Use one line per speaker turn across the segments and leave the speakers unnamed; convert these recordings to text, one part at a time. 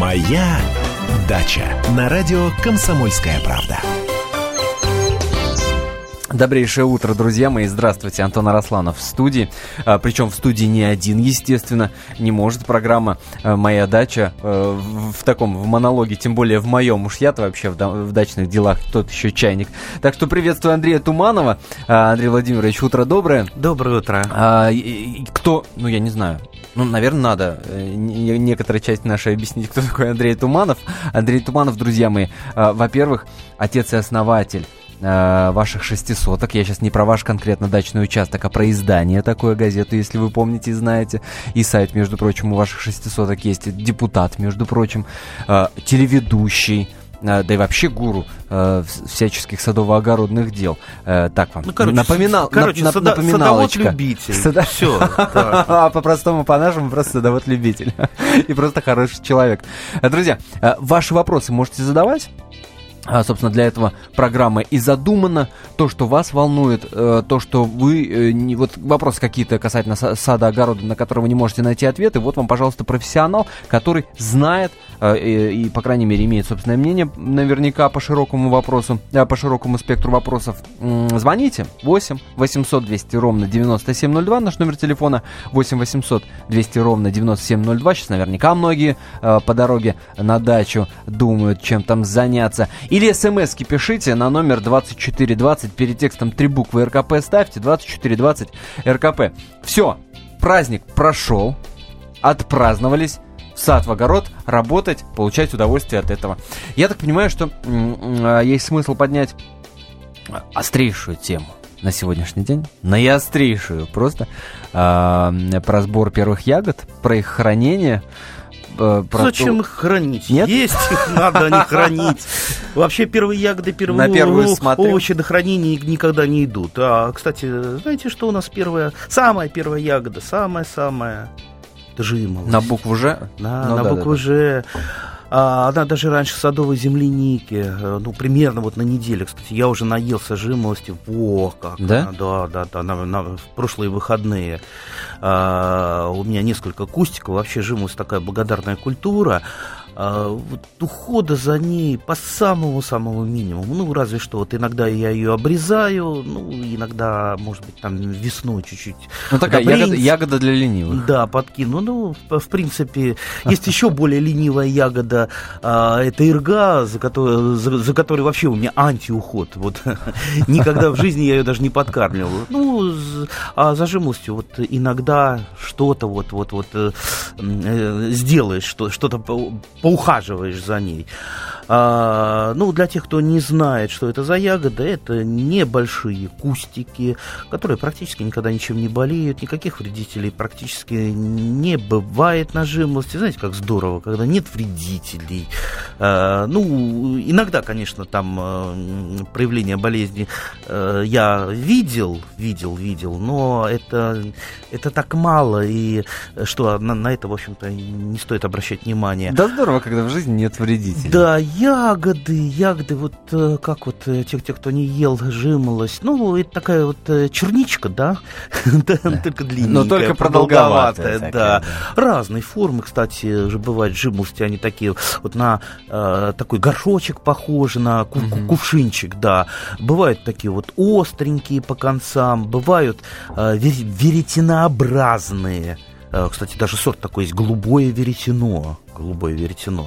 Моя дача на радио Комсомольская правда.
Добрейшее утро, друзья мои. Здравствуйте, Антон Арасланов в студии. А, причем в студии не один, естественно. Не может программа а, «Моя дача» а, в, в таком, в монологе, тем более в моем. Уж я-то вообще в, в дачных делах тот еще чайник. Так что приветствую Андрея Туманова. А, Андрей Владимирович, утро доброе.
Доброе утро.
А, и, и, кто, ну я не знаю, ну, наверное, надо э, некоторая часть нашей объяснить, кто такой Андрей Туманов. Андрей Туманов, друзья мои, а, во-первых, отец и основатель э, ваших шестисоток. Я сейчас не про ваш конкретно дачный участок, а про издание такое газету, если вы помните и знаете. И сайт, между прочим, у ваших шестисоток есть. Депутат, между прочим, э, телеведущий э, да и вообще гуру э, всяческих садово-огородных дел. Э, так вам.
Ну, короче,
Напоминал,
короче
на,
сада, садовод-любитель.
Сада...
Все.
А по-простому, по-нашему, просто садовод-любитель. И просто хороший человек. Э, Друзья, э, ваши вопросы можете задавать. А, собственно, для этого программа и задумана. То, что вас волнует, э, то, что вы... э, не- вот вопросы какие-то касательно са- сада, огорода, на которые вы не можете найти ответы. Вот вам, пожалуйста, профессионал, который знает э, и, и, по крайней мере, имеет собственное мнение наверняка по широкому вопросу, по широкому спектру вопросов. Звоните 8 800 200 ровно 9702, наш номер телефона 8 800 200 ровно 9702. Сейчас наверняка многие по дороге на дачу думают, чем там заняться. Или смс-ки пишите на номер 2420, перед текстом три буквы РКП ставьте, 2420 РКП. Все, праздник прошел, отпраздновались, в сад, в огород, работать, получать удовольствие от этого. Я так понимаю, что а, есть смысл поднять острейшую тему на сегодняшний день, наиострейшую просто, а, про сбор первых ягод, про их хранение. Э, про
Зачем
то-
их хранить?
Нет?
Есть их надо, не хранить. Вообще первые ягоды, первые
На первую
овощи до хранения никогда не идут. А, кстати, знаете, что у нас первая, самая первая ягода, самая-самая жимолость.
На букву Ж?
Да,
Ну
на
да,
букву
да,
Ж. А, она даже раньше садовой земляники, э, ну, примерно вот на неделе, кстати, я уже наелся жимолости, во, как
Да?
она, да, да, да, на, на- в прошлые выходные. А, у меня несколько кустиков, вообще жимолость такая благодарная культура, вот ухода за ней по самому-самому минимуму, ну, разве что вот иногда я ее обрезаю, ну, иногда, может быть, там весной чуть-чуть
Ну такая
Удобрение.
ягода, ягода для ленивых.
да, подкину. Ну, в, принципе, есть еще более ленивая ягода. а, это ирга, за которой, за, за которой вообще у меня антиуход. Вот никогда в жизни я ее даже не подкармливал. Ну, а за жимолостью вот иногда что-то вот вот вот э, э, сделаешь, что, что-то по- поухаживаешь за ней. А, ну, для тех, кто не знает, что это за ягода, это небольшие кустики, которые практически никогда ничем не болеют, никаких вредителей практически не бывает на жимолости. Знаете, как здорово, когда нет вредителей. А, ну, иногда, конечно, там э, проявление болезни э, я видел, видел, видел, но это, это так мало, и что на, на это, в общем-то, не стоит обращать внимание.
Да здорово, когда в жизни нет вредителей.
Да, ягоды, ягоды, вот э, как вот э, те, те, кто не ел жимолость, ну, это такая вот э, черничка, да, Да, только длинненькая,
Но только продолговатая
да. Разной формы, кстати, же бывают жимолости, они такие вот на такой горшочек похожи, на кувшинчик, да. Бывают такие вот остренькие по концам, бывают ве- веретенообразные. Кстати, даже сорт такой есть, голубое веретено. Голубое веретено.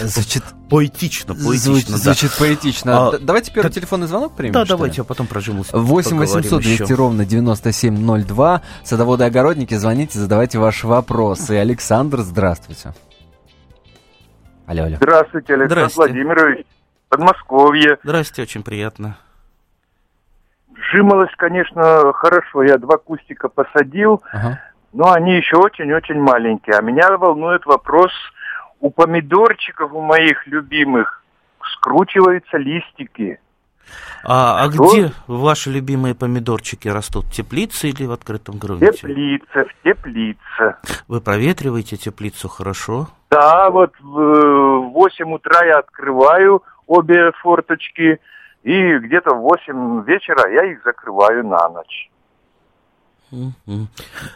Звучит,
Поэтично, поэтично,
звучит,
да.
звучит поэтично.
А,
Д- давайте первый
так-
телефонный звонок примем.
Да,
что ли?
давайте, а потом про жимолость
8 800
поговорим
200
еще.
ровно 9702. Садоводы и огородники, звоните, задавайте ваши вопросы. Александр, здравствуйте. Алло, алло.
Здравствуйте, Александр
Здрасте.
Владимирович. Подмосковье.
Здрасте, очень приятно.
Жимолость, конечно, хорошо. Я два кустика посадил,
Ага.
но они еще очень-очень маленькие. А меня волнует вопрос, у помидорчиков, у моих любимых, скручиваются листики.
А, а
Что?
где ваши любимые помидорчики растут? Теплице или в открытом грунте?
теплице, в теплице.
Вы проветриваете теплицу хорошо?
Да, вот в 8 утра я открываю обе форточки, и где-то в 8 вечера я их закрываю на ночь.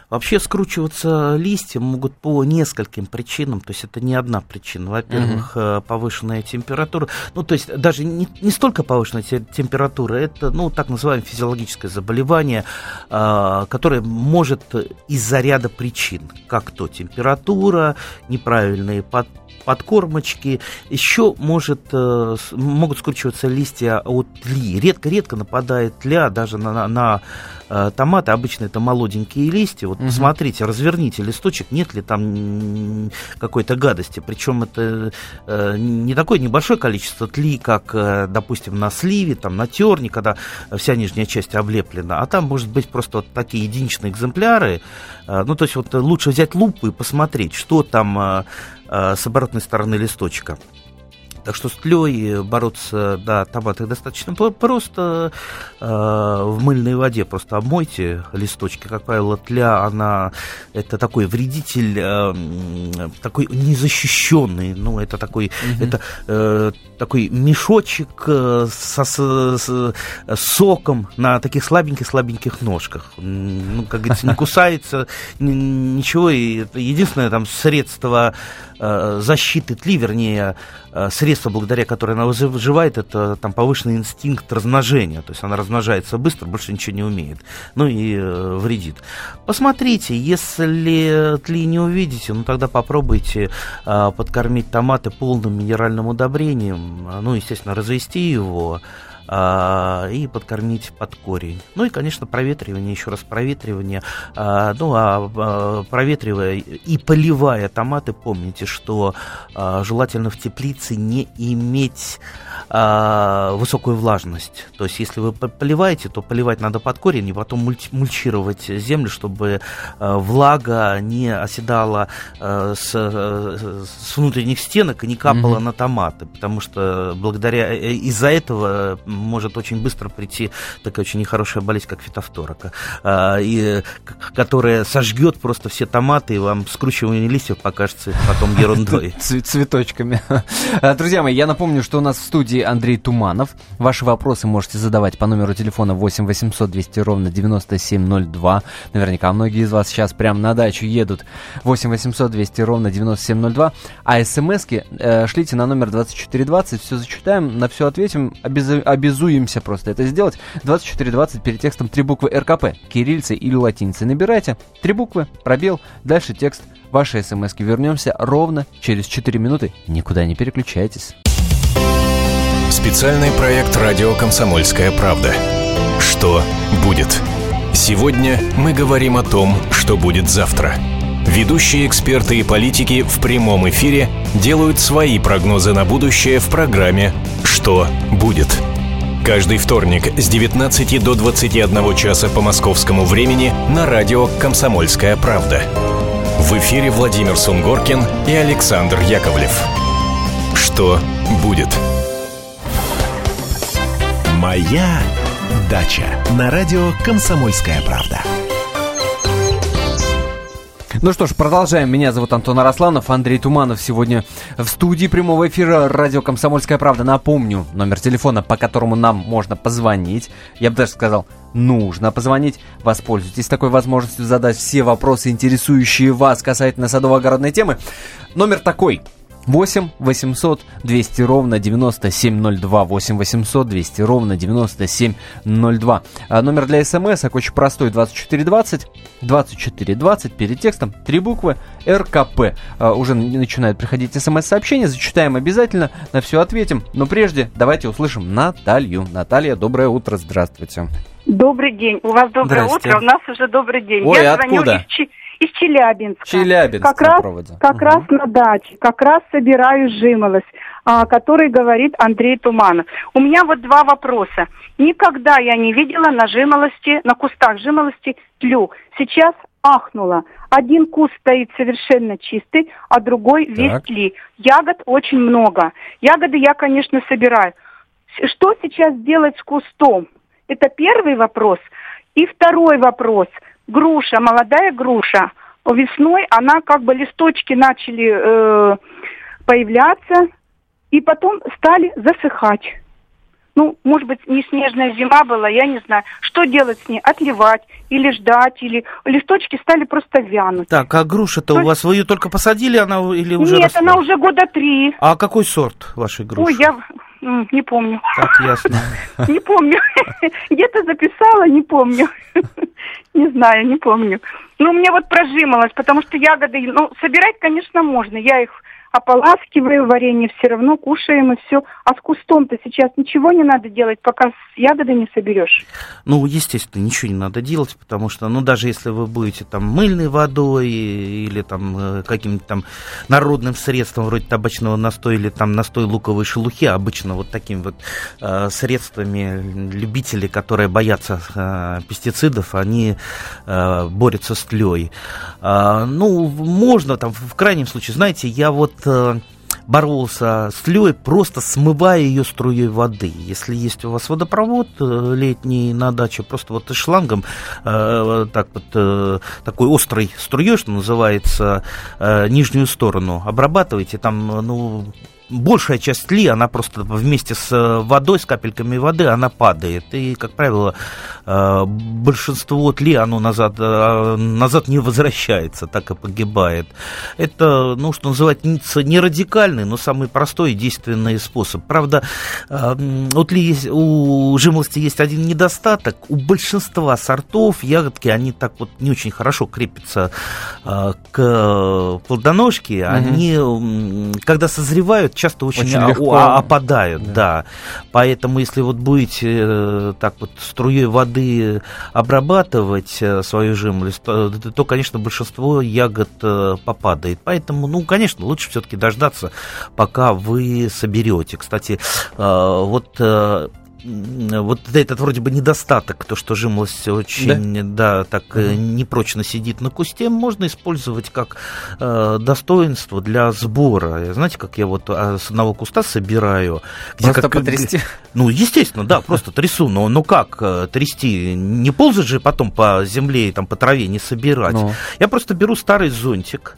Вообще скручиваться листья могут по нескольким причинам, то есть это не одна причина. Во-первых, угу. повышенная температура, ну то есть даже не, не столько повышенная температура, это ну так называемое физиологическое заболевание, а, которое может из-за ряда причин, как то температура, неправильные под подкормочки. Еще может, э, могут скручиваться листья от тли. Редко-редко нападает тля даже на, на, на э, томаты. Обычно это молоденькие листья. Вот угу. посмотрите, разверните листочек, нет ли там какой-то гадости. Причем это э, не такое небольшое количество тли, как, допустим, на сливе, там, на терне, когда вся нижняя часть облеплена. А там может быть просто вот такие единичные экземпляры. Ну, то есть вот лучше взять лупу и посмотреть, что там с оборотной стороны листочка. Так что с тлей бороться, да, томаты достаточно просто. Э, в мыльной воде просто обмойте листочки. Как правило, тля, она, это такой вредитель, э, такой незащищенный. Ну, это такой, угу. это э, такой мешочек э, со, с, с соком на таких слабеньких-слабеньких ножках. Ну, как говорится, не кусается, ничего. И единственное там средство э, защиты тли, вернее, Э, средство, благодаря которой она выживает, это там повышенный инстинкт размножения. То есть она размножается быстро, больше ничего не умеет. Ну и э, вредит. Посмотрите, если тли не увидите, ну тогда попробуйте э, подкормить томаты полным минеральным удобрением. Ну, естественно, развести его а, и подкормить под корень. Ну и, конечно, проветривание, еще раз проветривание. А, ну, а, а проветривая и поливая томаты, помните, что желательно в теплице не иметь высокую влажность. То есть, если вы поливаете, то поливать надо под корень и потом мульчировать землю, чтобы влага не оседала с, с внутренних стенок и не капала mm-hmm. на томаты, потому что благодаря э, из-за этого может очень быстро прийти такая очень нехорошая болезнь, как фитофтора, а, и, которая сожгет просто все томаты, и вам скручивание листьев покажется потом ерундой.
Цветочками. Друзья мои, я напомню, что у нас в студии Андрей Туманов. Ваши вопросы можете задавать по номеру телефона 8 800 200 ровно 9702. Наверняка многие из вас сейчас прямо на дачу едут. 8 800 200 ровно 9702. А смски э, шлите на номер 2420. Все зачитаем, на все ответим. Обез обязуемся просто это сделать. 2420 перед текстом три буквы РКП, кириллицы или латиницы. Набирайте три буквы, пробел, дальше текст. Ваши смс вернемся ровно через 4 минуты. Никуда не переключайтесь.
Специальный проект «Радио Комсомольская правда». Что будет? Сегодня мы говорим о том, что будет завтра. Ведущие эксперты и политики в прямом эфире делают свои прогнозы на будущее в программе «Что будет?». Каждый вторник с 19 до 21 часа по московскому времени на радио «Комсомольская правда». В эфире Владимир Сунгоркин и Александр Яковлев. Что будет? Моя дача на радио «Комсомольская правда».
Ну что ж, продолжаем. Меня зовут Антон Арасланов, Андрей Туманов сегодня в студии прямого эфира радио «Комсомольская правда». Напомню, номер телефона, по которому нам можно позвонить. Я бы даже сказал, нужно позвонить. Воспользуйтесь такой возможностью задать все вопросы, интересующие вас касательно садово-огородной темы. Номер такой – 8 800 200 ровно 9702. 8 800 200 ровно 9702. А номер для смс очень простой. 2420 2420 перед текстом три буквы РКП. А, уже начинают приходить смс-сообщения. Зачитаем обязательно. На все ответим. Но прежде давайте услышим Наталью. Наталья, доброе утро. Здравствуйте.
Добрый день. У вас доброе утро, у нас уже добрый день.
Ой, Я откуда? звоню
из, из Челябинска.
Челябинск
как раз, проводе. Как угу. раз на даче, как раз собираю жимолость, а, который говорит Андрей Туманов. У меня вот два вопроса. Никогда я не видела на жимолости, на кустах жимолости тлю. Сейчас ахнула. Один куст стоит совершенно чистый, а другой весь тли. Ягод очень много. Ягоды я, конечно, собираю. Что сейчас делать с кустом? Это первый вопрос. И второй вопрос – груша, молодая груша, весной она как бы листочки начали э, появляться и потом стали засыхать. Ну, может быть, не снежная зима была, я не знаю. Что делать с ней? Отливать или ждать, или листочки стали просто вянуть.
Так, а груша-то
То
у вас, вы ее только посадили, она или уже
Нет,
росла?
она уже года три.
А какой сорт вашей груши?
Ой, я не помню.
Так, ясно.
Не помню. Где-то записала, не помню. Не знаю, не помню. Ну, у меня вот прожималось, потому что ягоды, ну, собирать, конечно, можно. Я их ополаскиваю, варенье все равно кушаем и все. А с кустом-то сейчас ничего не надо делать, пока ягоды не соберешь.
Ну, естественно, ничего не надо делать, потому что, ну, даже если вы будете там мыльной водой или там э, каким-то там народным средством вроде табачного настоя или там настой луковой шелухи, обычно вот такими вот э, средствами любители, которые боятся э, пестицидов, они э, борются с тлей. А, ну, можно там, в крайнем случае, знаете, я вот э, боролся с тлей, просто смывая ее струей воды. Если есть у вас водопровод э, летний на даче, просто вот шлангом э, так вот э, такой острой струей, что называется, э, нижнюю сторону обрабатываете, там, э, ну, большая часть тли, она просто вместе с э, водой, с капельками воды, она падает. И, как правило, э, большинство тли, оно назад, э, назад не возвращается, так и погибает. Это, ну, что называется, не радикальный, но самый простой и действенный способ. Правда, у тли есть, у жимолости есть один недостаток. У большинства сортов ягодки, они так вот не очень хорошо крепятся к плодоножке. Они, м, когда созревают, часто очень,
Очень легко.
опадают,
Да.
да. Поэтому, если вот будете э, так вот струей воды обрабатывать э, свою жимолость, то, то, конечно, большинство ягод э, попадает. Поэтому, ну, конечно, лучше все-таки дождаться, пока вы соберете. Кстати, э, вот э, вот этот вроде бы недостаток, то, что жимолость очень, да, так э, непрочно сидит на кусте, можно использовать как э, достоинство для сбора. Знаете, как я вот а, с одного куста собираю, где
Просто
как-
потрясти.
ну, естественно, да, просто трясу. Но, ну как э, трясти? Не ползать же потом по земле и там по траве не собирать.
Ну.
Я просто беру старый зонтик,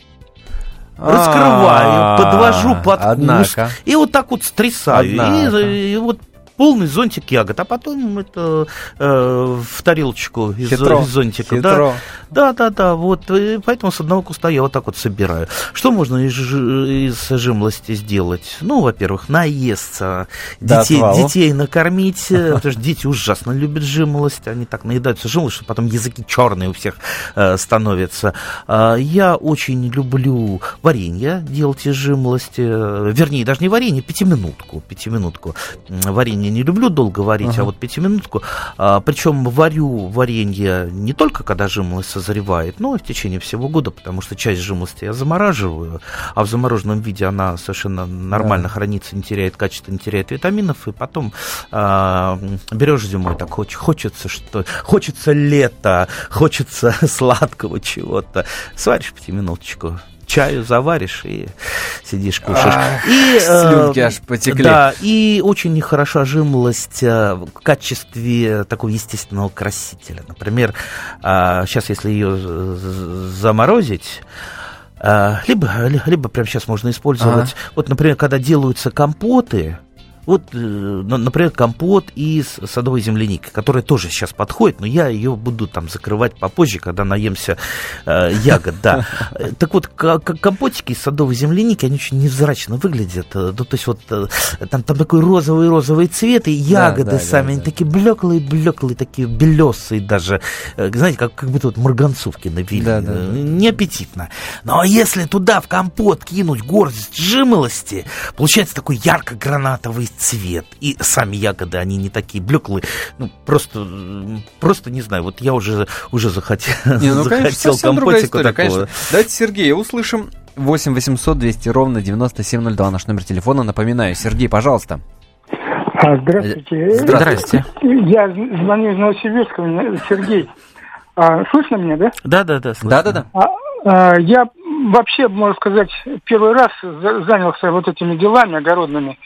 раскрываю, подвожу под куст
А,
и вот так вот стрясаю. И, и вот полный зонтик ягод, а потом это э, в тарелочку из,
Хитро.
из зонтика. Да,
Хитро.
да, да, да, вот, и поэтому с одного куста я вот так вот собираю. Что можно из, из жимлости сделать? Ну, во-первых, наесться, детей, детей накормить, э, потому что дети ужасно любят жимолость, они так наедаются жимолость, что потом языки черные у всех э, становятся. А, Я очень люблю варенье делать из жимолости, э, вернее, даже не варенье, пятиминутку, пятиминутку. М, Варенье не люблю долго варить,
Ага.
а вот пятиминутку. А, Причем варю варенье не только когда жимолость созревает, но и в течение всего года, потому что часть жимолости я замораживаю, а в замороженном виде она совершенно нормально
Да.
хранится, не теряет качества, не теряет витаминов, и потом а, берешь зимой, так хоч- хочется, что хочется лета, хочется сладкого чего-то. Сваришь пятиминуточку, чаю заваришь и сидишь кушаешь.
Ах,
и, э,
слюнки аж потекли.
Да, и очень хороша жимолость э, в качестве такого естественного красителя. Например, сейчас, если ее заморозить, э, либо, либо прямо сейчас можно использовать. Вот, например, когда делаются компоты, вот, э, на- например, компот из садовой земляники, которая тоже сейчас подходит, но я ее буду там закрывать попозже, когда наемся э, ягод, да. Так вот, компотики из садовой земляники, они очень невзрачно выглядят. э, Ну, то есть вот э, там, там такой розовый-розовый цвет, и ягоды
да, да,
сами,
да.
они такие блеклые-блеклые, такие белесые даже. Знаете, как, как будто вот марганцовки навели.
Да, да, да.
Неаппетитно. Но если туда в компот кинуть горсть жимолости, получается такой ярко-гранатовый цвет. И сами ягоды, они не такие блеклые. Ну, просто, просто не знаю. Вот я уже, уже захотел,
Не, ну, конечно,
захотел
совсем другая
компотику
история,
такого.
конечно. Давайте Сергея услышим. 8 800 200 ровно 9702 наш номер телефона. Напоминаю, Сергей, пожалуйста.
А, Здравствуйте.
Здравствуйте.
Я звоню из Новосибирска, Сергей. А, слышно меня, да?
Да, да, да. слышно.
Да-да-да.
А, а, я вообще, можно сказать, первый раз за- занялся вот этими делами огородными.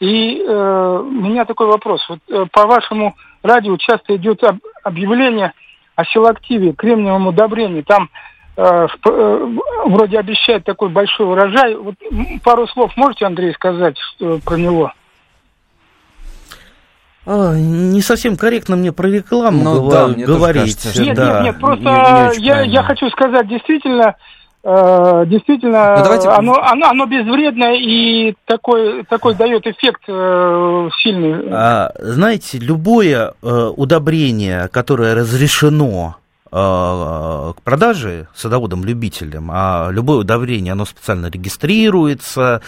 И э, у меня такой вопрос. Вот, э, по вашему радио часто идет об- объявление о силактиве, кремниевом удобрении. Там э, в- э, вроде обещают такой большой урожай. Вот, пару слов можете, Андрей, сказать что, про него?
А, не совсем корректно мне про рекламу
Ну
гова-
да, мне
говорить.
кажется,
Нет,
да.
нет, нет, просто
не- не
я,
правильно.
я хочу сказать, действительно, э, действительно,
Ну, давайте-
оно, оно, оно безвредное и такой, такой дает эффект э, сильный.
А, знаете, любое э, удобрение, которое разрешено э, к продаже садоводам-любителям, а любое удобрение, оно специально регистрируется,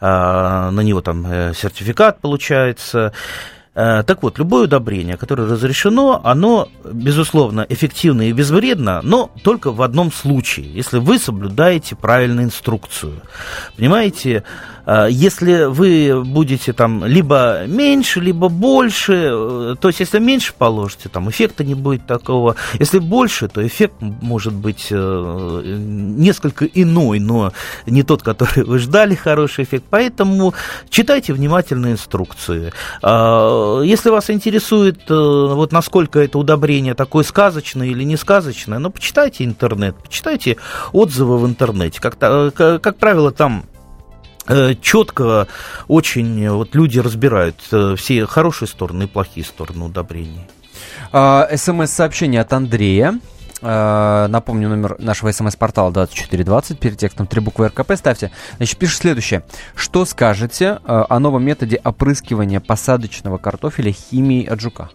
э, на него там э, сертификат получается. Э, Так вот, любое удобрение, которое разрешено, оно, безусловно, эффективно и безвредно, но только в одном случае, если вы соблюдаете правильную инструкцию. Понимаете, если вы будете там либо меньше, либо больше, э, то есть если меньше положите, там эффекта не будет такого. Если больше, то эффект может быть э, несколько иной, но не тот, который вы ждали, хороший эффект. Поэтому читайте внимательно инструкции. Если вас интересует, э, вот насколько это удобрение такое сказочное или не сказочное, ну, почитайте интернет, почитайте отзывы в интернете. Как, э, как правило, там четко очень вот люди разбирают э, все хорошие стороны и плохие стороны удобрений.
А, СМС-сообщение от Андрея. А, Напомню, номер нашего смс-портала 2420, перед текстом три буквы РКП ставьте. Значит, пишет следующее. Что скажете о новом методе опрыскивания посадочного картофеля химией от жука?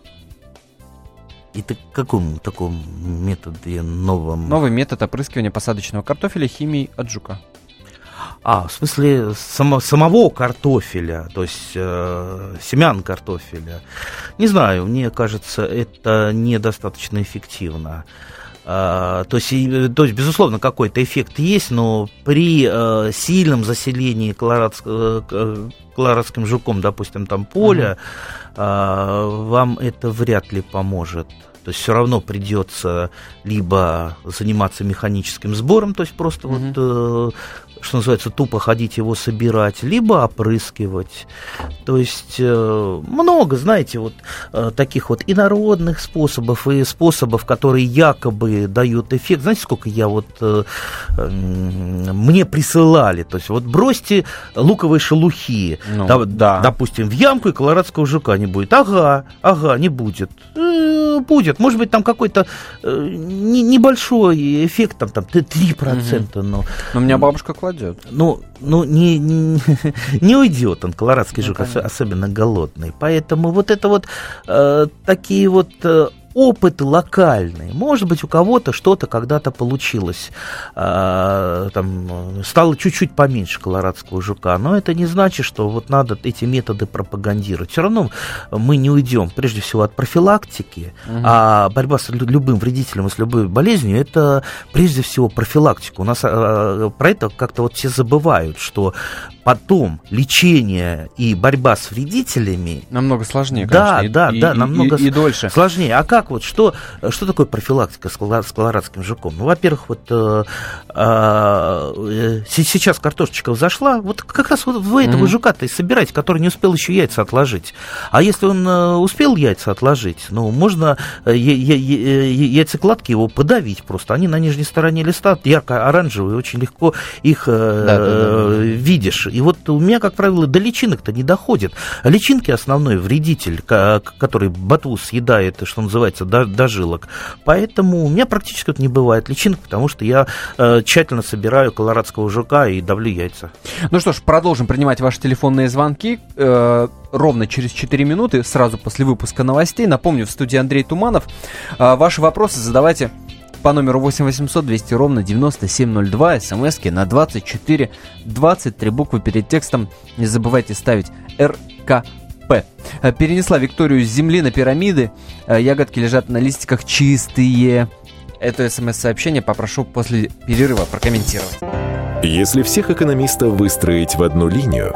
И ты к какому такому методе новом?
Новый метод опрыскивания посадочного картофеля химией от жука.
А, в смысле само- самого картофеля, то есть э, семян картофеля. Не знаю, мне кажется, это недостаточно эффективно. А, то, есть, и, то есть, безусловно, какой-то эффект есть, но при э, сильном заселении колорадс- э, к- колорадским жуком, допустим, там поля, а, вам это вряд ли поможет. То есть все равно придется либо заниматься механическим сбором, то есть просто
Мгм.
вот э, что называется, тупо ходить его собирать, либо опрыскивать. То есть э, много, знаете, вот э, таких вот инородных способов и способов, которые якобы дают эффект. Знаете, сколько я вот э, мне присылали? То есть вот бросьте луковые шелухи,
Ну,
да,
да.
допустим, в ямку и колорадского жука не будет. Ага, ага, не будет. Э, будет. Может быть, там какой-то э, не- небольшой эффект, там, там 3%, но
Но у меня бабушка кладет.
ну, ну не, не, не уйдет он, колорадский
Ну,
жук,
понятно.
особенно голодный. Поэтому вот это вот э, такие вот э, опыты локальные. Может быть, у кого-то что-то когда-то получилось. А, там, э, стало чуть-чуть поменьше колорадского жука. Но это не значит, что вот надо эти методы пропагандировать. Все равно мы не уйдем, прежде всего, от профилактики.
Мгм.
А борьба с лю- любым вредителем и с любой болезнью это прежде всего профилактика. У нас э, про это как-то вот все забывают, что потом лечение и борьба с вредителями
Намного сложнее,
Да,
конечно. и-
да,
и-
да,
и-
намного
и, и дольше.
сложнее. А как вот, что, что такое профилактика с, коло- с колорадским жуком? Ну, во-первых, вот э, э, се- сейчас картошечка взошла, вот как раз вот вы этого
Мгм.
жука-то и собираете, который не успел еще яйца отложить. А если он э, успел яйца отложить, ну, можно э, я- я- я- я- яйцекладки его подавить просто. Они на нижней стороне листа ярко-оранжевые, очень легко их э,
Да-да-да-да.
видишь. И вот у меня, как правило, до личинок-то не доходит. А личинки основной вредитель, который ботву съедает, что называется, до, до жилок. Поэтому у меня практически вот не бывает личинок, потому что я э, тщательно собираю колорадского жука и давлю яйца.
Ну что ж, продолжим принимать ваши телефонные звонки. Э, ровно через 4 минуты, сразу после выпуска новостей. Напомню, в студии Андрей Туманов. А, ваши вопросы задавайте по номеру 8 800 200 ровно 9702, смски на 24 23 буквы перед текстом. Не забывайте ставить РКП. Э, Перенесла Викторию с земли на пирамиды. Э, Ягодки лежат на листиках чистые. Это смс-сообщение попрошу после перерыва прокомментировать.
Если всех экономистов выстроить в одну линию,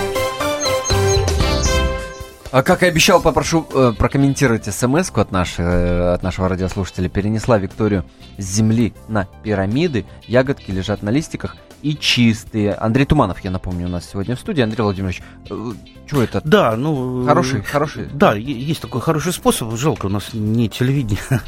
А как и обещал, попрошу э, прокомментировать смс от, нашей, э, от нашего радиослушателя. Перенесла Викторию с земли на пирамиды. Ягодки лежат на листиках и чистые. Андрей Туманов, я напомню, у нас сегодня в студии. Андрей Владимирович, э, что это?
Да, ну...
Хороший, хороший.
Да, есть такой хороший способ. Жалко, у нас не телевидение.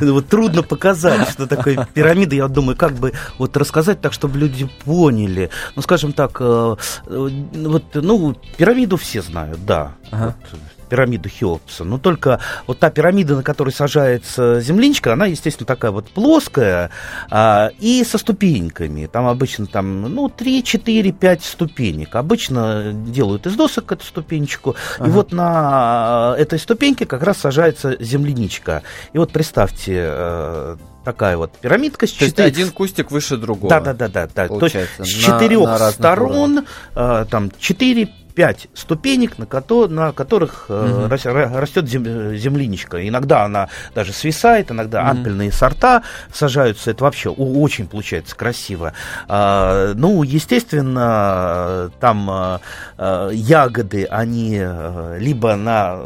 Вот трудно показать, что такое пирамида. Я думаю, как бы вот рассказать так, чтобы люди поняли. Ну, скажем так, э, вот, ну, пирамиду все знают, да. Вот, пирамиду Хеопса. Но только вот та пирамида, на которой сажается земляничка, она, естественно, такая вот плоская а, и со ступеньками. Там обычно там, ну, 3, 4, 5 ступенек. Обычно делают из досок эту ступенечку. Ага. И вот на этой ступеньке как раз сажается земляничка. И вот представьте, э, такая вот пирамидка с
То четыре... есть один кустик выше другого.
Да, да, да, да, да. То есть с четырех сторон э, там четыре пять ступенек, на, ко- на которых угу. растет зем- земляничка. Иногда она даже свисает, иногда угу. ампельные сорта сажаются. Это вообще очень получается красиво. А, ну, естественно, там а, а, ягоды, они а, либо, на,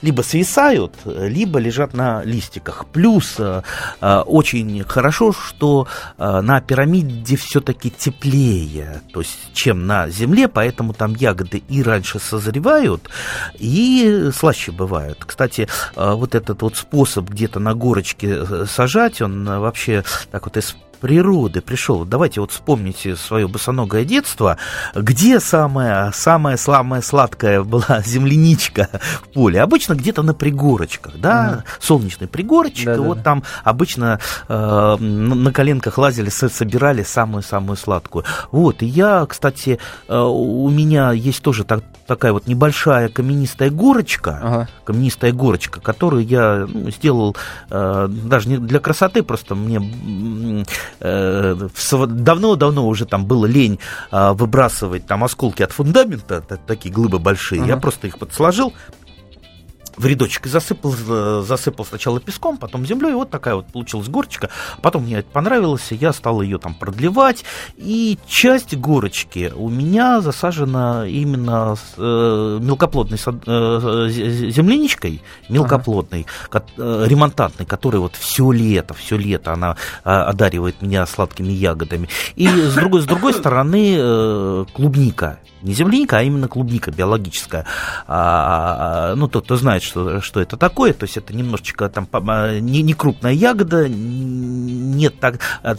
либо свисают, либо лежат на листиках. Плюс а, очень хорошо, что а, на пирамиде все-таки теплее, то есть чем на земле, поэтому там ягоды и раньше созревают, и слаще бывают. Кстати, э, вот этот вот способ где-то на горочке э, сажать, он э, вообще так вот из природы пришел. Давайте вот вспомните свое босоногое детство, где самая, самая самая сладкая была земляничка в поле. Обычно где-то на пригорочках, да, угу. солнечный пригорочек, да, и да, вот да. там обычно э, на коленках лазили, собирали самую-самую сладкую. Вот, и я, кстати, э, у меня есть тоже так, такая вот небольшая каменистая горочка, ага. каменистая горочка, которую я ну, сделал э, даже не для красоты, просто мне давно-давно уже там было лень а, выбрасывать там осколки от фундамента, такие глыбы большие. Uh-huh. Я просто их подсложил, в рядочек засыпал, э, засыпал сначала песком, потом землей, и вот такая вот получилась горочка. Потом мне это понравилось, и я стал ее там продлевать, и часть горочки у меня засажена именно с, э, мелкоплодной сад, э, земляничкой, мелкоплодной, ага. э, ремонтантной, которая вот все лето, все лето она э, одаривает меня сладкими ягодами. И с другой, с другой стороны э, клубника, не земляника, а именно клубника биологическая. А, а ну, тот, кто знает, что, что это такое, то есть это немножечко там а, не, не крупная ягода, нет так, а,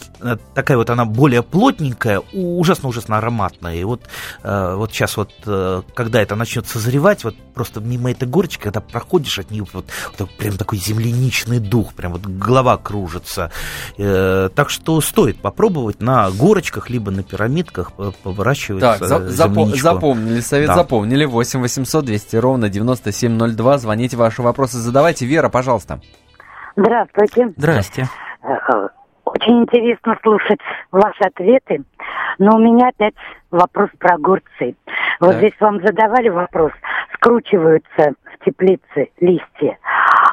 такая вот она более плотненькая, ужасно-ужасно ароматная. И вот, вот сейчас вот, когда это начнет созревать, вот просто мимо этой горочки, когда проходишь от нее, вот, вот прям такой земляничный дух, прям вот голова кружится. Так что стоит попробовать на горочках, либо на пирамидках выращивать так, за,
запомнили Запомнили, совет да. запомнили. 8 800 200 ровно 9702. Звоните, ваши вопросы задавайте. Вера, пожалуйста.
Здравствуйте.
Здрасте.
Э, э, очень интересно слушать ваши ответы, но у меня опять вопрос про огурцы. Вот так. здесь вам задавали вопрос, скручиваются в теплице листья,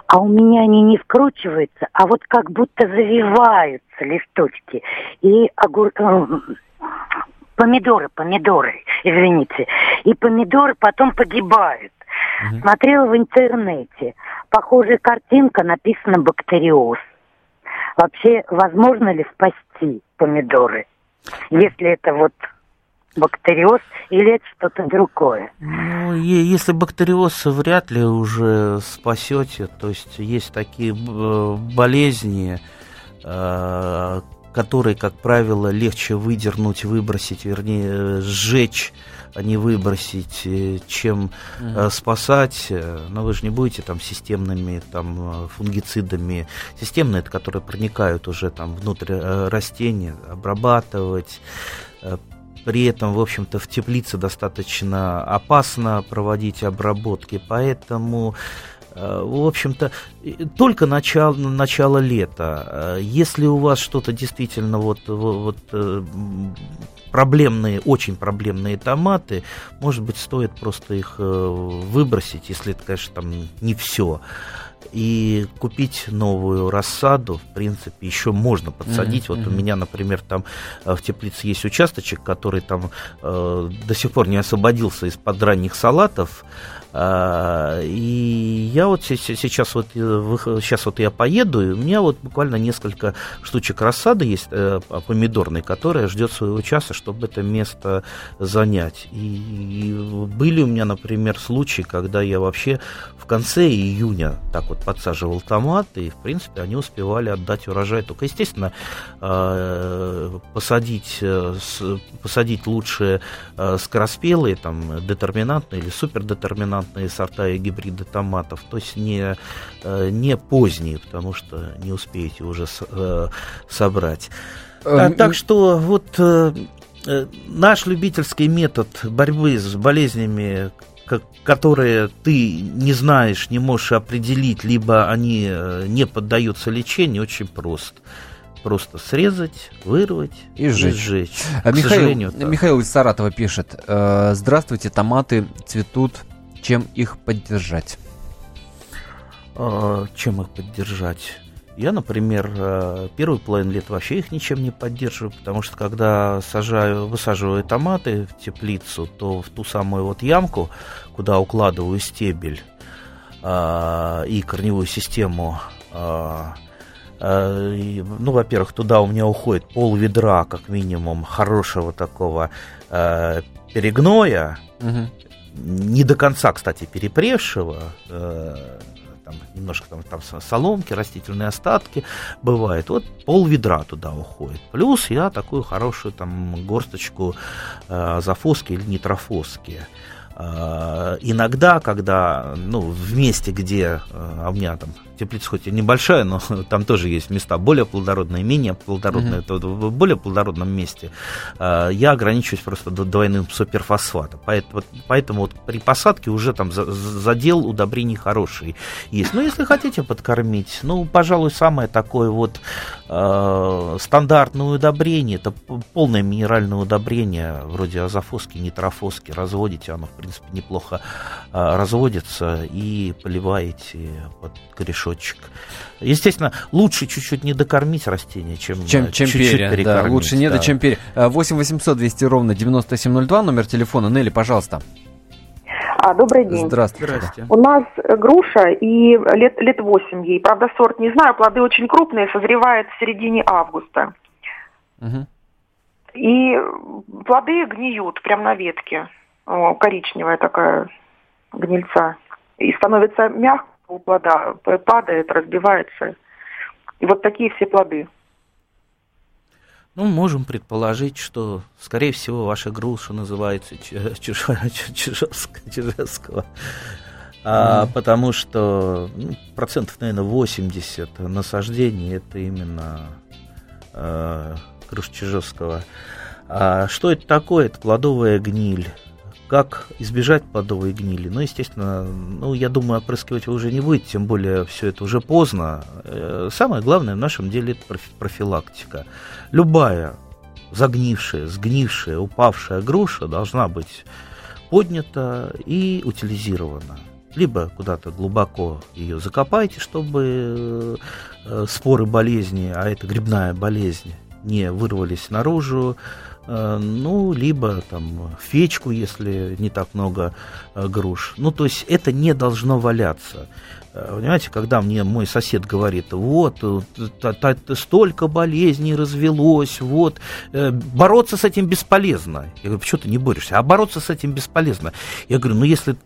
а у меня они не скручиваются, а вот как будто завиваются листочки. И огур... Э, помидоры, помидоры, извините. И помидоры потом погибают. Угу. Смотрела в интернете. Похожая картинка, написано бактериоз. Вообще, возможно ли спасти помидоры, если это вот бактериоз или это что-то другое?
Ну, если бактериоз, вряд ли уже спасете. То есть есть такие э, болезни, э, которые, как правило, легче выдернуть, выбросить, вернее, сжечь, а не выбросить, э, чем mm-hmm. спасать. Но вы же не будете там системными там, фунгицидами. Системные, это которые проникают уже там внутрь растения, обрабатывать. При этом, в общем-то, в теплице достаточно опасно проводить обработки, поэтому Э, в общем-то, только начало, начало лета. Э, если у вас что-то действительно вот, вот э, проблемные, очень проблемные томаты, может быть, стоит просто их выбросить, если это, конечно, там не все и купить новую рассаду, в принципе, еще можно подсадить. Mm-hmm. Вот у меня, например, там в теплице есть участочек, который там э, до сих пор не освободился из-под ранних салатов. А, и я вот сейчас вот, сейчас вот я поеду, и у меня вот буквально несколько штучек рассады есть э, помидорной, которая ждет своего часа, чтобы это место занять. И были у меня, например, случаи, когда я вообще в конце июня так вот подсаживал томаты, и, в принципе, они успевали отдать урожай. Только, естественно, а, посадить, э, посадить лучше э, скороспелые, там, детерминантные или супердетерминантные доминантные сорта и гибриды томатов, то есть не, э, не поздние, потому что не успеете уже э, собрать. А, так что вот э, наш любительский метод борьбы с болезнями, которые ты не знаешь, не можешь определить, либо они не поддаются лечению, очень прост просто срезать, вырвать и сжечь. И сжечь.
А Михаил, Михаил из Саратова пишет. Здравствуйте, томаты цветут чем их поддержать?
А, чем их поддержать? Я, например, э, первый половину лет вообще их ничем не поддерживаю, потому что когда сажаю, высаживаю томаты в теплицу, то в ту самую вот ямку, куда укладываю стебель а, и корневую систему, а, ну, во-первых, туда у меня уходит пол ведра, как минимум, хорошего такого перегноя, угу не до конца, кстати, перепревшего, э, там немножко там, там соломки, растительные остатки бывает. Вот пол ведра туда уходит. Плюс я такую хорошую там горсточку э, зафоски или нитрофоски. Э, иногда, когда, ну, в месте, где, э, а у меня там теплица хоть и небольшая, но там тоже есть места более плодородные, менее плодородные. Mm-hmm. То в более плодородном месте э, я ограничиваюсь просто двойным суперфосфатом. Поэтому, поэтому вот при посадке уже там задел удобрений хороший есть. Но если хотите подкормить, ну, пожалуй, самое такое вот э, стандартное удобрение, это полное минеральное удобрение, вроде азофоски, нитрофоски, разводите, оно, в принципе, неплохо э, разводится, и поливаете под корешок мешочек. Естественно, лучше чуть-чуть не докормить растение, чем,
чем, чем чуть-чуть перья. Да, лучше не да. чем перья. 8 800 200 ровно 9702, номер телефона. Нелли, пожалуйста.
А, добрый день.
Здравствуйте. Здравствуйте.
У нас груша и лет, лет 8 ей. Правда, сорт не знаю, плоды очень крупные, созревает в середине августа. Угу. И плоды гниют прямо на ветке. Коричневая такая гнильца. И становится мягко у плода падает, разбивается. И вот такие все плоды.
Ну, можем предположить, что, скорее всего, ваша груша называется чижевского. А, mm. Потому что ну, процентов, наверное, 80 насаждений это именно э, груша чижевского. А что это такое? Это плодовая гниль. Как избежать плодовой гнили? Ну, естественно, ну, я думаю, опрыскивать вы уже не будете, тем более все это уже поздно. Э, самое главное в нашем деле это профилактика. Любая загнившая, сгнившая, упавшая груша должна быть поднята и утилизирована. Либо куда-то глубоко ее закопайте, чтобы э, споры болезни, а это грибная болезнь, не вырвались наружу, Э, ну, либо там фечку, если не так много э, груш. Ну, то есть это не должно валяться. Э, понимаете, когда мне мой сосед говорит, вот, столько болезней развелось, вот, бороться с этим бесполезно. Я говорю, почему ты не борешься? А бороться с этим бесполезно. Я говорю, ну если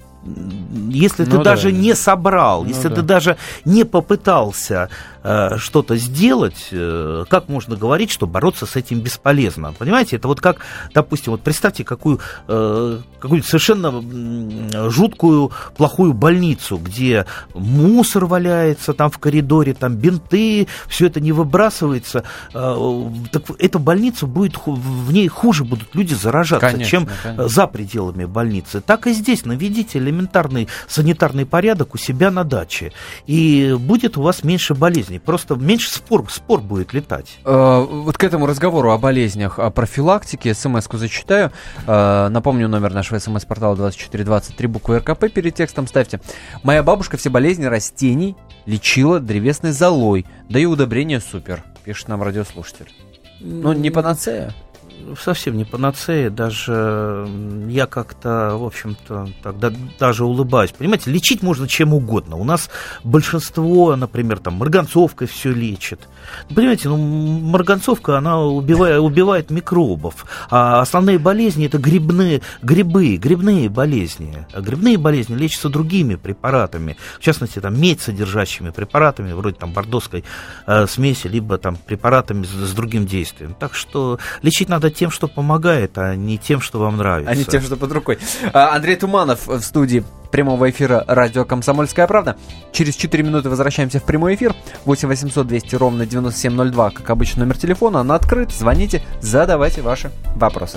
если ну, ты да. даже не собрал, ну, если да. ты даже не попытался э, что-то сделать, э, как можно говорить, что бороться с этим бесполезно? Понимаете, это вот как, допустим, вот представьте какую, э, какую совершенно жуткую, плохую больницу, где мусор валяется там в коридоре, там бинты, все это не выбрасывается. Э, так эта больница будет, в ней хуже будут люди заражаться, конечно, чем конечно. за пределами больницы. Так и здесь наведите элементарный санитарный порядок у себя на даче, и будет у вас меньше болезней. Просто меньше спор, спор будет летать.
Э, вот к этому разговору о болезнях, о профилактике, смс-ку зачитаю. Э, напомню, номер нашего смс-портала 2423, буквы РКП перед текстом ставьте. Моя бабушка все болезни растений лечила древесной золой, да и удобрения супер, пишет нам радиослушатель. Ну, не панацея
совсем не панацея, даже я как-то, в общем-то, тогда даже улыбаюсь. Понимаете, лечить можно чем угодно. У нас большинство, например, там, марганцовкой все лечит. Понимаете, ну, марганцовка, она убивает, убивает микробов, а основные болезни это грибные, грибы, грибные болезни. А грибные болезни лечатся другими препаратами, в частности, там, медь содержащими препаратами, вроде там бордоской э, смеси, либо там препаратами с, с другим действием. Так что лечить надо тем, что помогает, а не тем, что вам нравится.
А не тем, что под рукой. А, Андрей Туманов в студии прямого эфира радио «Комсомольская правда». Через 4 минуты возвращаемся в прямой эфир. 8 800 200 ровно 9702, как обычно, номер телефона. Он открыт. Звоните, задавайте ваши вопросы.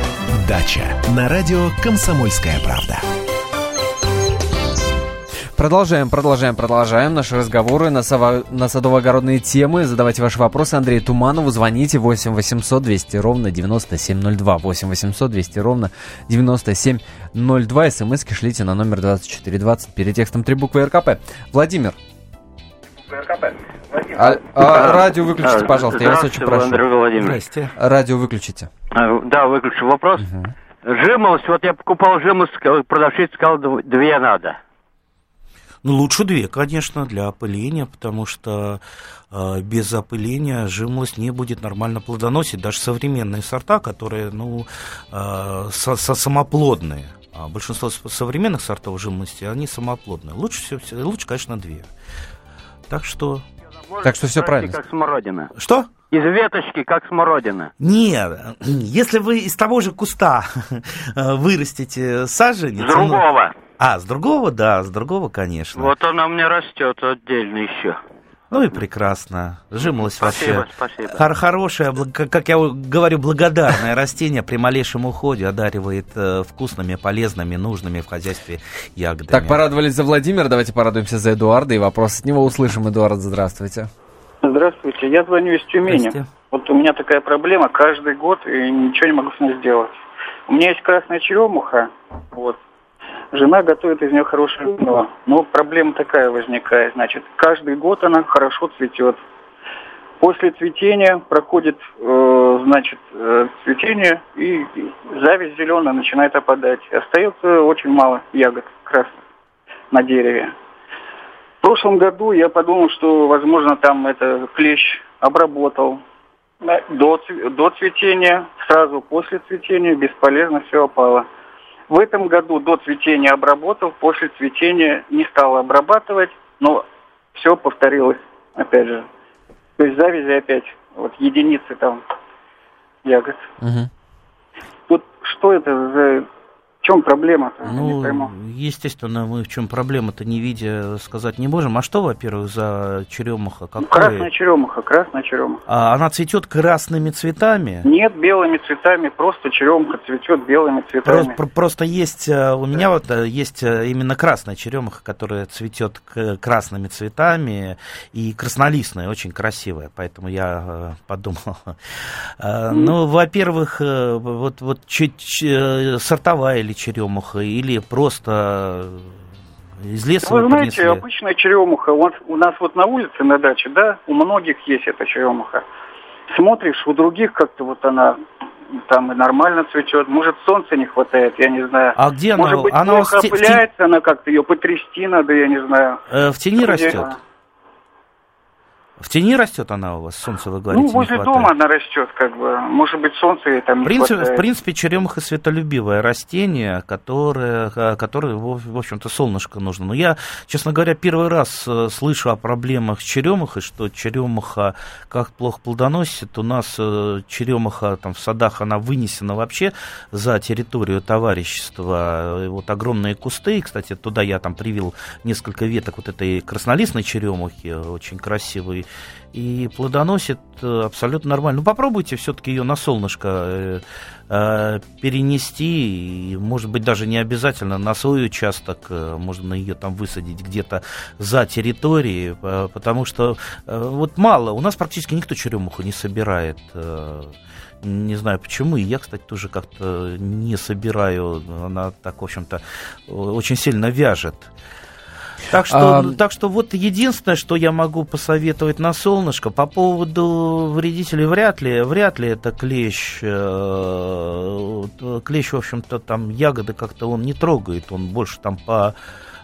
Дача на радио «Комсомольская правда».
Продолжаем, продолжаем, продолжаем наши разговоры на, сово... на садово-огородные темы. Задавайте ваши вопросы Андрею Туманову. Звоните 8 800 200 ровно 9702. 8 800 200 ровно 9702. СМСки шлите на номер 2420 перед текстом три буквы РКП. Владимир. РКП. А, а, радио выключите, пожалуйста, я вас очень прошу.
Андрей Владимирович.
Здрасте. Радио выключите.
А, да, выключу. Вопрос. Угу. Жимолость, вот я покупал жимолость, продавщица сказал, две надо.
Ну, лучше две, конечно, для опыления, потому что э, без опыления жимолость не будет нормально плодоносить. Даже современные сорта, которые, ну, э, со, со самоплодные. А большинство современных сортов жимолости, они самоплодные. Лучше, все, лучше конечно, две. Так что
так что все правильно.
Как смородина.
Что?
Из веточки, как смородина.
Нет, если вы из того же куста вырастите саженец...
С другого.
А, с другого, да, с другого, конечно.
Вот она у меня растет отдельно еще.
Ну и прекрасно. Жимолость
спасибо,
вообще
спасибо.
Хор хорошее, как я говорю, благодарное растение при малейшем уходе одаривает э, вкусными, полезными, нужными в хозяйстве ягодами.
Так, порадовались за Владимира, давайте порадуемся за Эдуарда и вопрос от него услышим. Эдуард, здравствуйте.
Здравствуйте, я звоню из Тюмени. Вот у меня такая проблема каждый год, и ничего не могу с ней сделать. У меня есть красная черемуха, вот, Жена готовит из нее хорошее вино. Но проблема такая возникает. Значит, каждый год она хорошо цветет. После цветения проходит, э, значит, э, цветение, и зависть зеленая начинает опадать. Остается очень мало ягод красных на дереве. В прошлом году я подумал, что, возможно, там это клещ обработал. До, до цветения, сразу после цветения бесполезно все опало. В этом году до цветения обработал, после цветения не стал обрабатывать, но все повторилось, опять же. То есть завязи опять, вот единицы там ягод. Угу. Тут что это за чем проблема-то?
Ну, естественно, мы в чем проблема-то не видя сказать не можем. А что, во-первых, за черемуха?
Какое? Красная черемуха, красная черемуха.
А она цветет красными цветами?
Нет, белыми цветами, просто черемуха цветет белыми цветами.
Просто, просто есть, э, у меня вот э, есть э, именно красная черемуха, которая цветет красными цветами и краснолистная, очень красивая, поэтому я подумал. Ну, во-первых, вот, вот чуть сортовая или черемуха, или просто Из леса
Вы знаете, принесли. обычная черемуха, вот у нас вот на улице, на даче, да, у многих есть эта черемуха. Смотришь, у других как-то вот она там и нормально цветет. Может, солнца не хватает, я не знаю.
А где
Может
она?
быть,
она
плохо опыляется, она как-то ее потрясти надо, я не знаю.
Э, в тени растет? В тени растет она у вас, солнце, вы говорите,
Ну, возле дома она растет, как бы. Может быть, солнце ей там
в принципе, хватает. В принципе, черемуха светолюбивое растение, которое, которое, в общем-то, солнышко нужно. Но я, честно говоря, первый раз э, слышу о проблемах с черемухой, что черемуха как плохо плодоносит. У нас э, черемуха там в садах, она вынесена вообще за территорию товарищества. Вот огромные кусты, кстати, туда я там привил несколько веток вот этой краснолистной черемухи, очень красивой и плодоносит э, абсолютно нормально. Ну, попробуйте все-таки ее на солнышко э, э, перенести, может быть, даже не обязательно на свой участок, можно ее там высадить где-то за территорией, потому что вот мало, у нас практически никто черемуху не собирает. Не знаю почему, и я, кстати, тоже как-то не собираю, она так, в общем-то, очень сильно вяжет. Так что, а... так что вот единственное, что я могу посоветовать на солнышко по поводу вредителей, вряд ли, вряд ли это клещ. Э, клещ, в общем-то, там ягоды как-то он не трогает, он больше там по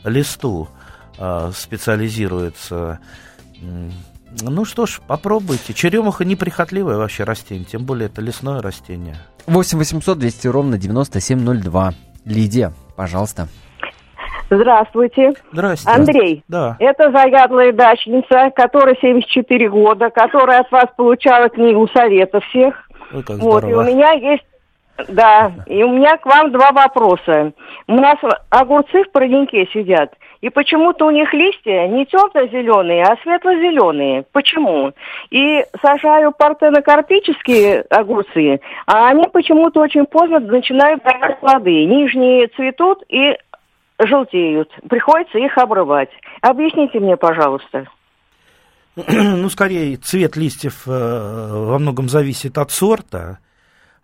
листу э, специализируется. Ну что ж, попробуйте. Черемуха неприхотливое вообще растение, тем более это лесное растение.
8 800 200 ровно 9702. Лидия, пожалуйста.
Здравствуйте.
Здравствуйте.
Андрей.
Да.
Это заядлая дачница, которая 74 года, которая от вас получала книгу совета всех.
Ой, как
вот,
здорово.
и у меня есть да, и у меня к вам два вопроса. У нас огурцы в парнике сидят, и почему-то у них листья не темно-зеленые, а светло-зеленые. Почему? И сажаю партенокарпические огурцы, а они почему-то очень поздно начинают давать плоды. Нижние цветут и желтеют. Приходится их обрывать. Объясните мне, пожалуйста.
Ну, скорее, цвет листьев э, во многом зависит от сорта.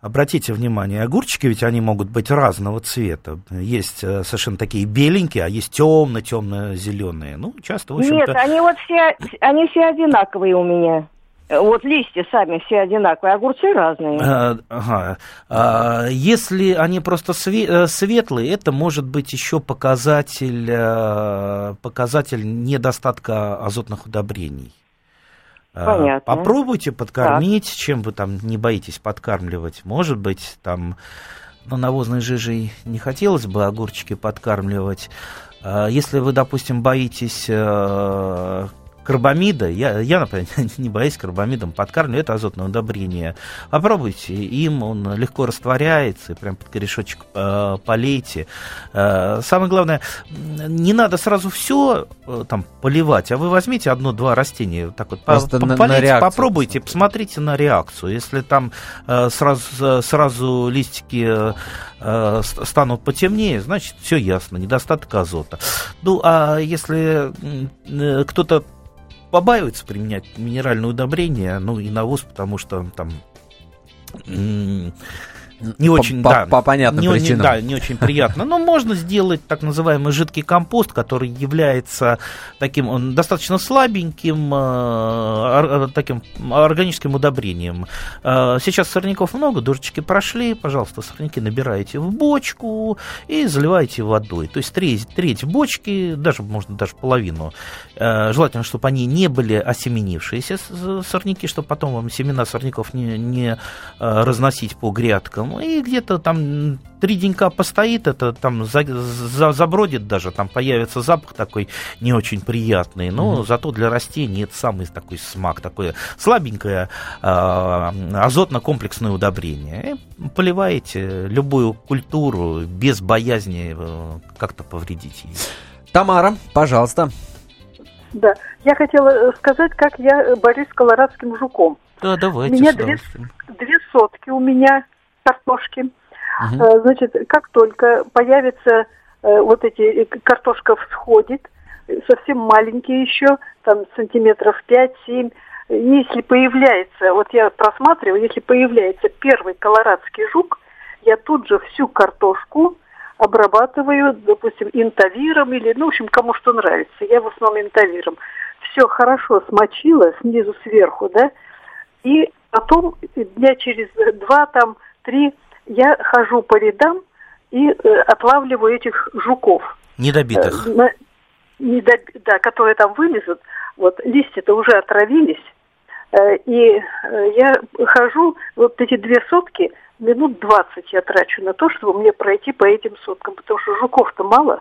Обратите внимание, огурчики ведь они могут быть разного цвета. Есть э, совершенно такие беленькие, а есть темно-темно-зеленые. Ну, часто, в общем-то...
Нет, они вот все, они все одинаковые у меня. Вот листья сами все одинаковые, огурцы разные.
А, ага. А, если они просто све- светлые, это может быть еще показатель, э, показатель недостатка азотных удобрений.
Понятно.
Попробуйте подкормить, так. чем вы там не боитесь подкармливать. Может быть, там ну, навозной жижей не хотелось бы огурчики подкармливать. Если вы, допустим, боитесь э, карбамида, я, я, например, не боюсь карбамидом подкармливаю, это азотное удобрение. Попробуйте, им он легко растворяется, и прям под корешочек э, полейте. Э, самое главное, не надо сразу все э, там поливать, а вы возьмите одно-два растения, так вот Просто по, на, полейте, на попробуйте, посмотрите на реакцию. Если там э, сразу, сразу листики э, станут потемнее, значит, все ясно, недостаток азота. Ну, а если э, кто-то побаиваются применять минеральные удобрения, ну и навоз, потому что там не очень,
по, да, по понятным
не,
причинам.
Не, да, не очень приятно. Но можно сделать так называемый жидкий компост, который является таким, он достаточно слабеньким, э, таким органическим удобрением. Э, сейчас сорняков много, дождички прошли, пожалуйста, сорняки набираете в бочку и заливаете водой. То есть треть, треть бочки, даже можно даже половину. Э, желательно, чтобы они не были осеменившиеся сорняки, чтобы потом вам семена сорняков не, не разносить по грядкам и где-то там три денька постоит, это там за, за, забродит даже, там появится запах такой не очень приятный, но mm-hmm. зато для растений это самый такой смак, такое слабенькое э, азотно-комплексное удобрение. И поливаете любую культуру без боязни э, как-то повредить ее.
Тамара, пожалуйста.
Да, я хотела сказать, как я борюсь с колорадским жуком.
Да, давайте.
У меня две, две сотки у меня картошки. Угу. Значит, как только появится э, вот эти, э, картошка всходит, совсем маленькие еще, там сантиметров 5-7, если появляется, вот я просматриваю, если появляется первый колорадский жук, я тут же всю картошку обрабатываю, допустим, интавиром или, ну, в общем, кому что нравится. Я в основном интавиром. Все хорошо смочила снизу сверху, да, и потом дня через два, там, три я хожу по рядам и э, отлавливаю этих жуков.
Недобитых.
Э, недоб... Да, которые там вылезут. Вот листья-то уже отравились. Э, и я хожу вот эти две сотки, минут 20 я трачу на то, чтобы мне пройти по этим соткам, потому что жуков-то мало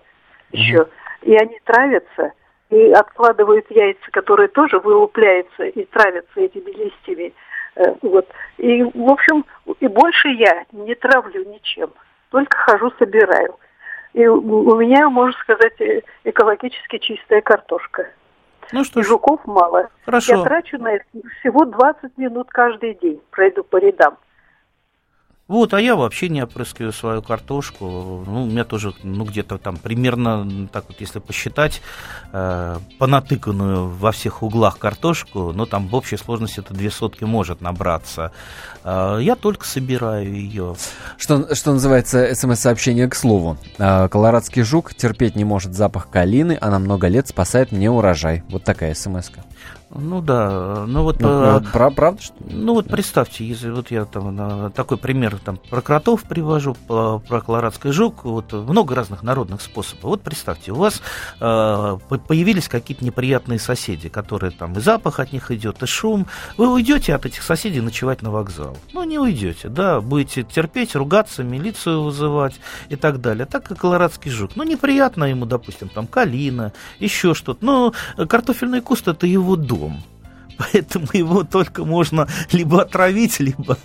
еще, и они травятся, и откладывают яйца, которые тоже вылупляются и травятся этими листьями. Э, вот. И, в общем, и больше я не травлю ничем, только хожу, собираю. И у меня, можно сказать, экологически чистая картошка. Ну что ж. Жуков мало.
Хорошо.
Я трачу на это всего 20 минут каждый день, пройду по рядам.
Вот, а я вообще не опрыскиваю свою картошку. Ну, у меня тоже, ну, где-то там примерно, так вот, если посчитать, э, понатыканную во всех углах картошку, ну, там в общей сложности это две сотки может набраться. Э, я только собираю ее.
Что, что называется смс-сообщение к слову. Э, колорадский жук терпеть не может запах калины, а на много лет спасает мне урожай. Вот такая смс-ка.
Ну да, ну вот...
Ну,
э,
ну, про, правда, что
Ну вот представьте, если вот я там на, такой пример там про кротов привожу, про, про колорадский жук, вот много разных народных способов. Вот представьте, у вас э, появились какие-то неприятные соседи, которые там и запах от них идет, и шум. Вы уйдете от этих соседей ночевать на вокзал? Ну не уйдете, да, будете терпеть, ругаться, милицию вызывать и так далее. Так и колорадский жук. Ну неприятно ему, допустим, там калина, еще что-то. Но картофельный куст это его дом дом. Поэтому его только можно либо отравить, либо,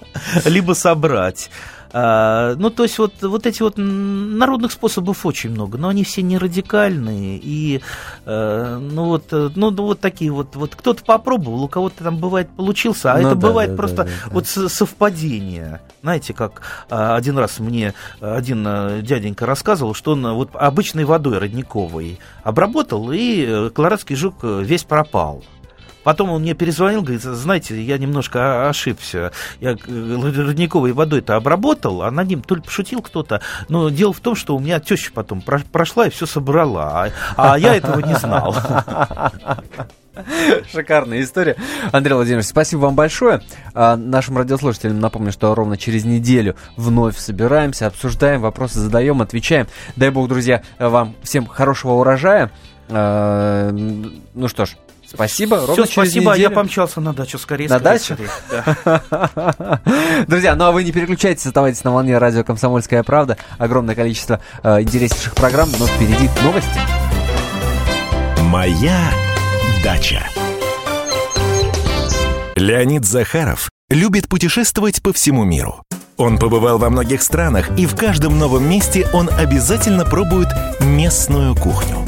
либо собрать. А, ну, то есть вот, вот эти вот народных способов очень много, но они все не радикальные. И, а, ну, вот, ну, ну, вот такие вот, вот кто-то попробовал, у кого-то там бывает получился, а ну, это да, бывает да, просто да, да, вот совпадение. Знаете, как а, один раз мне один а, дяденька рассказывал, что он вот обычной водой родниковой обработал, и э, колорадский жук весь пропал. Потом он мне перезвонил, говорит, знаете, я немножко ошибся. Я э, родниковой водой-то обработал, а над ним то ли кто-то. Но дело в том, что у меня теща потом прошла и все собрала, а, а я этого не знал.
Шикарная история. Андрей Владимирович, спасибо вам большое. А, нашим радиослушателям напомню, что ровно через неделю вновь собираемся, обсуждаем, вопросы задаем, отвечаем. Дай бог, друзья, вам всем хорошего урожая. А, ну что ж, Спасибо.
Все, спасибо. Неделю. Я помчался на дачу скорее.
На
скорее,
дачу? Да. Друзья, ну а вы не переключайтесь, оставайтесь на волне радио «Комсомольская правда». Огромное количество э, интереснейших программ, но впереди новости.
«Моя дача». Леонид Захаров любит путешествовать по всему миру. Он побывал во многих странах, и в каждом новом месте он обязательно пробует местную кухню –